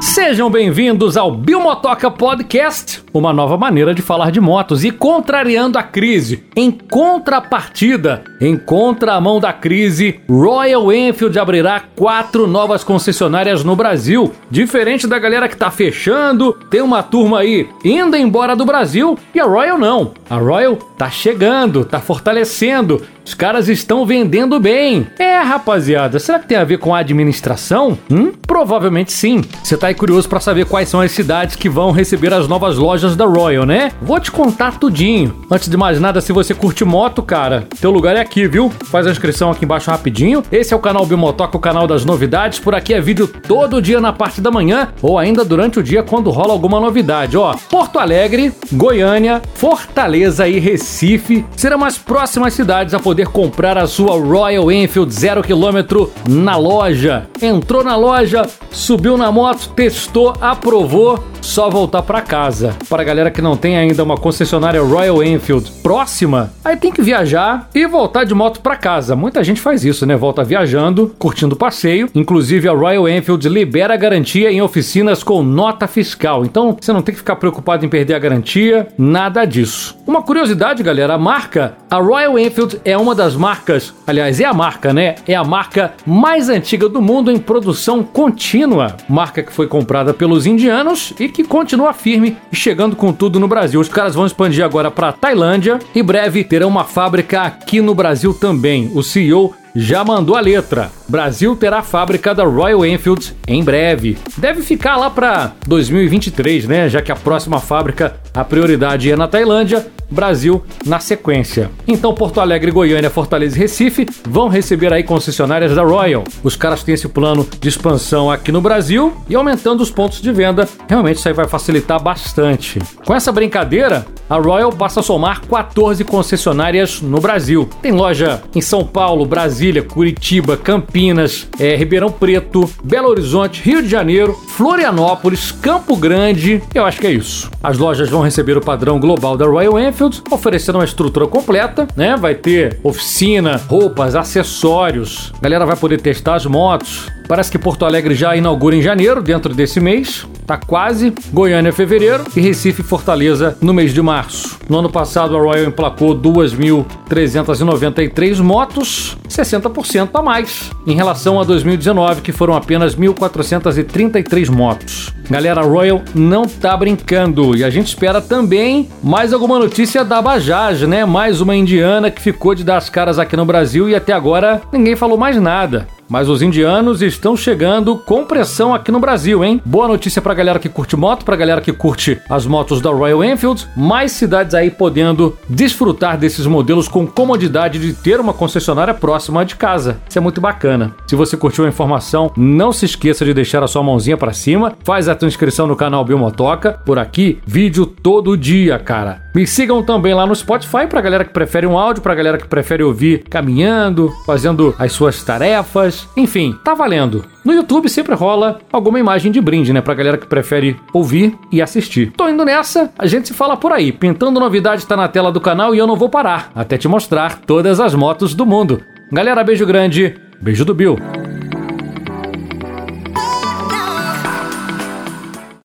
Sejam bem-vindos ao Bilmotoca Podcast, uma nova maneira de falar de motos e contrariando a crise. Em contrapartida, em contramão da crise, Royal Enfield abrirá quatro novas concessionárias no Brasil. Diferente da galera que tá fechando, tem uma turma aí indo embora do Brasil e a Royal não. A Royal tá chegando, tá fortalecendo. Os caras estão vendendo bem. É, rapaziada, será que tem a ver com a administração? Hum? Provavelmente sim. Você tá aí curioso para saber quais são as cidades que vão receber as novas lojas da Royal, né? Vou te contar tudinho. Antes de mais nada, se você curte moto, cara, teu lugar é aqui, viu? Faz a inscrição aqui embaixo rapidinho. Esse é o canal Bimotoca, o canal das novidades. Por aqui é vídeo todo dia na parte da manhã ou ainda durante o dia quando rola alguma novidade. Ó, Porto Alegre, Goiânia, Fortaleza e Recife serão as próximas cidades a poder comprar a sua Royal Enfield 0 km na loja. Entrou na loja, subiu na moto, testou, aprovou, só voltar para casa. Para a galera que não tem ainda uma concessionária Royal Enfield próxima, aí tem que viajar e voltar de moto para casa. Muita gente faz isso, né? Volta viajando, curtindo o passeio. Inclusive a Royal Enfield libera garantia em oficinas com nota fiscal. Então você não tem que ficar preocupado em perder a garantia, nada disso. Uma curiosidade, galera, a marca, a Royal Enfield é uma uma das marcas, aliás, é a marca, né? É a marca mais antiga do mundo em produção contínua. Marca que foi comprada pelos indianos e que continua firme e chegando com tudo no Brasil. Os caras vão expandir agora para Tailândia e breve terão uma fábrica aqui no Brasil também. O CEO já mandou a letra. Brasil terá fábrica da Royal Enfield em breve. Deve ficar lá para 2023, né? Já que a próxima fábrica, a prioridade é na Tailândia, Brasil na sequência. Então Porto Alegre, Goiânia, Fortaleza e Recife vão receber aí concessionárias da Royal. Os caras têm esse plano de expansão aqui no Brasil e aumentando os pontos de venda. Realmente isso aí vai facilitar bastante. Com essa brincadeira, a Royal passa a somar 14 concessionárias no Brasil. Tem loja em São Paulo, Brasília, Curitiba, Campinas, é, Ribeirão Preto, Belo Horizonte, Rio de Janeiro, Florianópolis, Campo Grande. Eu acho que é isso. As lojas vão receber o padrão global da Royal Enfield, oferecendo uma estrutura completa, né? Vai ter oficina, roupas, acessórios. A galera vai poder testar as motos, Parece que Porto Alegre já inaugura em janeiro, dentro desse mês. Tá quase. Goiânia fevereiro e Recife e Fortaleza no mês de março. No ano passado a Royal emplacou 2.393 motos, 60% a mais em relação a 2019, que foram apenas 1.433 motos. Galera, Royal não tá brincando e a gente espera também mais alguma notícia da Bajaj, né? Mais uma indiana que ficou de dar as caras aqui no Brasil e até agora ninguém falou mais nada. Mas os indianos estão chegando com pressão aqui no Brasil, hein? Boa notícia pra galera que curte moto, pra galera que curte as motos da Royal Enfield. Mais cidades aí podendo desfrutar desses modelos com comodidade de ter uma concessionária próxima de casa. Isso é muito bacana. Se você curtiu a informação, não se esqueça de deixar a sua mãozinha para cima. Faz a tua inscrição no canal Biomotoca. Por aqui, vídeo todo dia, cara. Me sigam também lá no Spotify pra galera que prefere um áudio, pra galera que prefere ouvir caminhando, fazendo as suas tarefas enfim, tá valendo. No YouTube sempre rola alguma imagem de brinde, né? Pra galera que prefere ouvir e assistir. Tô indo nessa, a gente se fala por aí. Pintando novidade tá na tela do canal e eu não vou parar até te mostrar todas as motos do mundo. Galera, beijo grande, beijo do Bill.